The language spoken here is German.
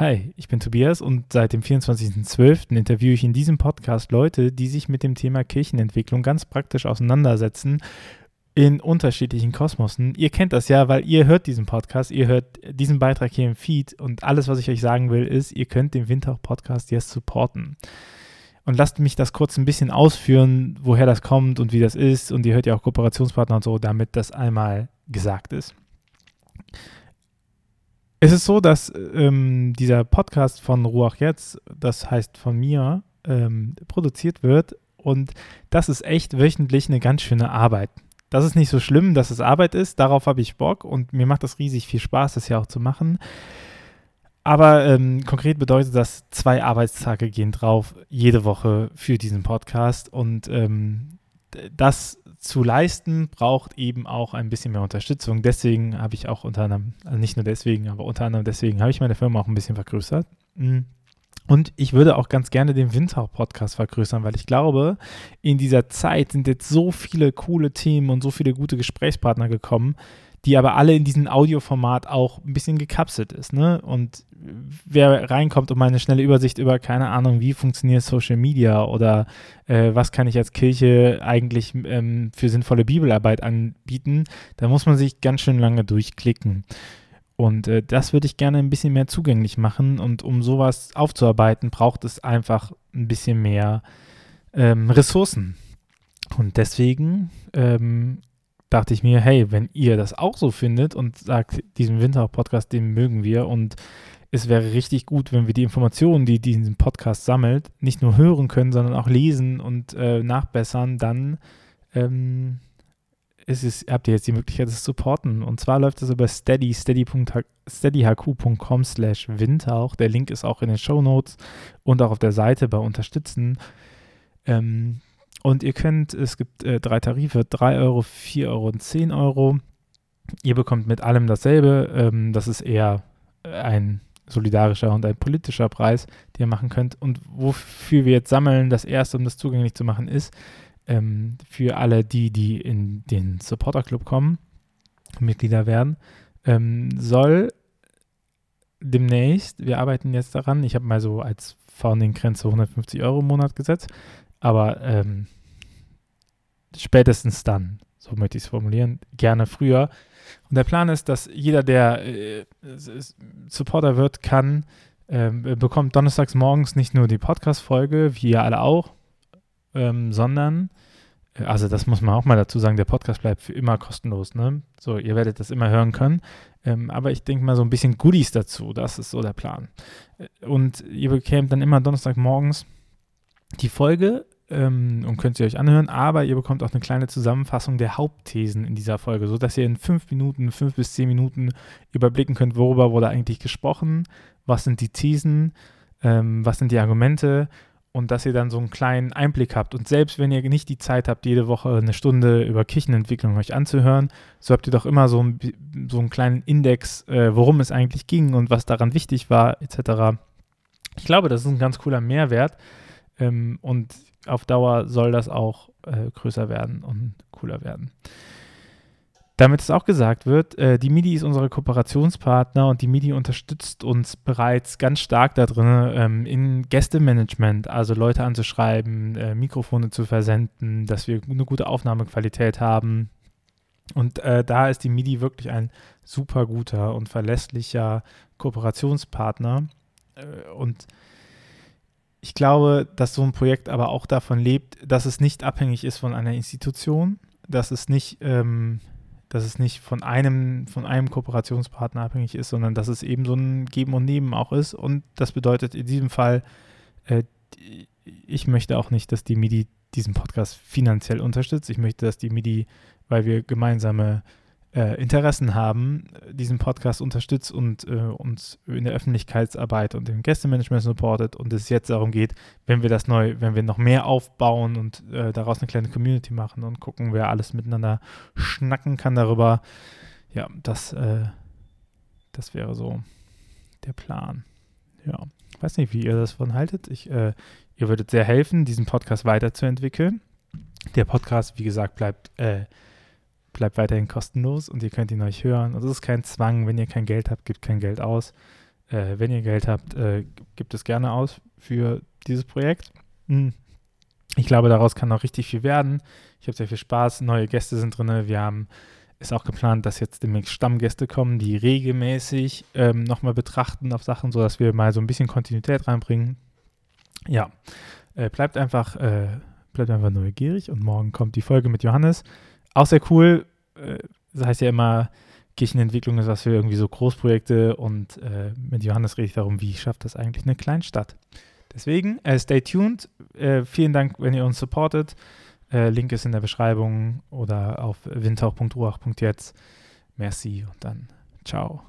Hi, ich bin Tobias und seit dem 24.12. interviewe ich in diesem Podcast Leute, die sich mit dem Thema Kirchenentwicklung ganz praktisch auseinandersetzen in unterschiedlichen Kosmosen. Ihr kennt das ja, weil ihr hört diesen Podcast, ihr hört diesen Beitrag hier im Feed und alles, was ich euch sagen will, ist, ihr könnt den Windhauch-Podcast jetzt supporten. Und lasst mich das kurz ein bisschen ausführen, woher das kommt und wie das ist. Und ihr hört ja auch Kooperationspartner und so, damit das einmal gesagt ist. Es ist so, dass ähm, dieser Podcast von Ruach jetzt, das heißt von mir, ähm, produziert wird und das ist echt wöchentlich eine ganz schöne Arbeit. Das ist nicht so schlimm, dass es Arbeit ist, darauf habe ich Bock und mir macht das riesig viel Spaß, das ja auch zu machen. Aber ähm, konkret bedeutet das, zwei Arbeitstage gehen drauf, jede Woche für diesen Podcast und ähm, das zu leisten, braucht eben auch ein bisschen mehr Unterstützung. Deswegen habe ich auch unter anderem, also nicht nur deswegen, aber unter anderem deswegen habe ich meine Firma auch ein bisschen vergrößert. Mm. Und ich würde auch ganz gerne den Windhauch-Podcast vergrößern, weil ich glaube, in dieser Zeit sind jetzt so viele coole Themen und so viele gute Gesprächspartner gekommen, die aber alle in diesem Audioformat auch ein bisschen gekapselt ist. Ne? Und wer reinkommt und mal eine schnelle Übersicht über, keine Ahnung, wie funktioniert Social Media oder äh, was kann ich als Kirche eigentlich ähm, für sinnvolle Bibelarbeit anbieten, da muss man sich ganz schön lange durchklicken. Und äh, das würde ich gerne ein bisschen mehr zugänglich machen. Und um sowas aufzuarbeiten, braucht es einfach ein bisschen mehr ähm, Ressourcen. Und deswegen ähm, dachte ich mir, hey, wenn ihr das auch so findet und sagt, diesen Winter-Podcast, den mögen wir und es wäre richtig gut, wenn wir die Informationen, die diesen Podcast sammelt, nicht nur hören können, sondern auch lesen und äh, nachbessern, dann ähm, ist es, habt ihr jetzt die Möglichkeit, das zu supporten. Und zwar läuft das über steady, steadyhq.com slash windhauch. Der Link ist auch in den Show Notes und auch auf der Seite bei Unterstützen. Ähm, und ihr könnt, es gibt äh, drei Tarife, 3 Euro, 4 Euro und 10 Euro. Ihr bekommt mit allem dasselbe. Ähm, das ist eher ein solidarischer und ein politischer Preis, den ihr machen könnt. Und wofür wir jetzt sammeln, das erste, um das zugänglich zu machen, ist ähm, für alle die, die in den Supporter Club kommen, Mitglieder werden, ähm, soll demnächst, wir arbeiten jetzt daran, ich habe mal so als Founding-Grenze 150 Euro im Monat gesetzt, aber ähm, spätestens dann, so möchte ich es formulieren, gerne früher. Und der Plan ist, dass jeder, der äh, Supporter wird, kann, äh, bekommt donnerstags morgens nicht nur die Podcast-Folge, wie ihr alle auch, ähm, sondern, äh, also das muss man auch mal dazu sagen, der Podcast bleibt für immer kostenlos. Ne? So, ihr werdet das immer hören können. Ähm, aber ich denke mal so ein bisschen Goodies dazu, das ist so der Plan. Äh, und ihr bekämt dann immer donnerstagmorgens die Folge ähm, und könnt sie euch anhören, aber ihr bekommt auch eine kleine Zusammenfassung der Hauptthesen in dieser Folge, sodass ihr in fünf Minuten, fünf bis zehn Minuten überblicken könnt, worüber wurde eigentlich gesprochen, was sind die Thesen, ähm, was sind die Argumente und dass ihr dann so einen kleinen Einblick habt. Und selbst wenn ihr nicht die Zeit habt, jede Woche eine Stunde über Kirchenentwicklung euch anzuhören, so habt ihr doch immer so, ein, so einen kleinen Index, äh, worum es eigentlich ging und was daran wichtig war, etc. Ich glaube, das ist ein ganz cooler Mehrwert. Ähm, und auf Dauer soll das auch äh, größer werden und cooler werden. Damit es auch gesagt wird, äh, die MIDI ist unsere Kooperationspartner und die MIDI unterstützt uns bereits ganz stark da drin ähm, in Gästemanagement, also Leute anzuschreiben, äh, Mikrofone zu versenden, dass wir eine gute Aufnahmequalität haben. Und äh, da ist die MIDI wirklich ein super guter und verlässlicher Kooperationspartner. Äh, und ich glaube, dass so ein Projekt aber auch davon lebt, dass es nicht abhängig ist von einer Institution, dass es nicht, ähm, dass es nicht von einem, von einem Kooperationspartner abhängig ist, sondern dass es eben so ein Geben und Nehmen auch ist. Und das bedeutet in diesem Fall, äh, ich möchte auch nicht, dass die MIDI diesen Podcast finanziell unterstützt. Ich möchte, dass die MIDI, weil wir gemeinsame äh, Interessen haben, diesen Podcast unterstützt und äh, uns in der Öffentlichkeitsarbeit und im Gästemanagement supportet und es jetzt darum geht, wenn wir das neu, wenn wir noch mehr aufbauen und äh, daraus eine kleine Community machen und gucken, wer alles miteinander schnacken kann darüber. Ja, das, äh, das wäre so der Plan. Ja, ich weiß nicht, wie ihr das von haltet. Ich, äh, ihr würdet sehr helfen, diesen Podcast weiterzuentwickeln. Der Podcast, wie gesagt, bleibt äh, bleibt weiterhin kostenlos und ihr könnt ihn euch hören. Und es ist kein Zwang, wenn ihr kein Geld habt, gebt kein Geld aus. Äh, wenn ihr Geld habt, äh, gibt es gerne aus für dieses Projekt. Hm. Ich glaube, daraus kann auch richtig viel werden. Ich habe sehr viel Spaß. Neue Gäste sind drin. Wir haben ist auch geplant, dass jetzt demnächst Stammgäste kommen, die regelmäßig ähm, nochmal betrachten auf Sachen, sodass wir mal so ein bisschen Kontinuität reinbringen. Ja, äh, bleibt einfach, äh, bleibt einfach neugierig und morgen kommt die Folge mit Johannes. Auch sehr cool. Äh, das heißt ja immer, Kirchenentwicklung ist was für irgendwie so Großprojekte und äh, mit Johannes rede ich darum, wie schafft das eigentlich eine Kleinstadt. Deswegen, äh, stay tuned. Äh, vielen Dank, wenn ihr uns supportet. Äh, Link ist in der Beschreibung oder auf windhauch.ruach.jetzt. Merci und dann ciao.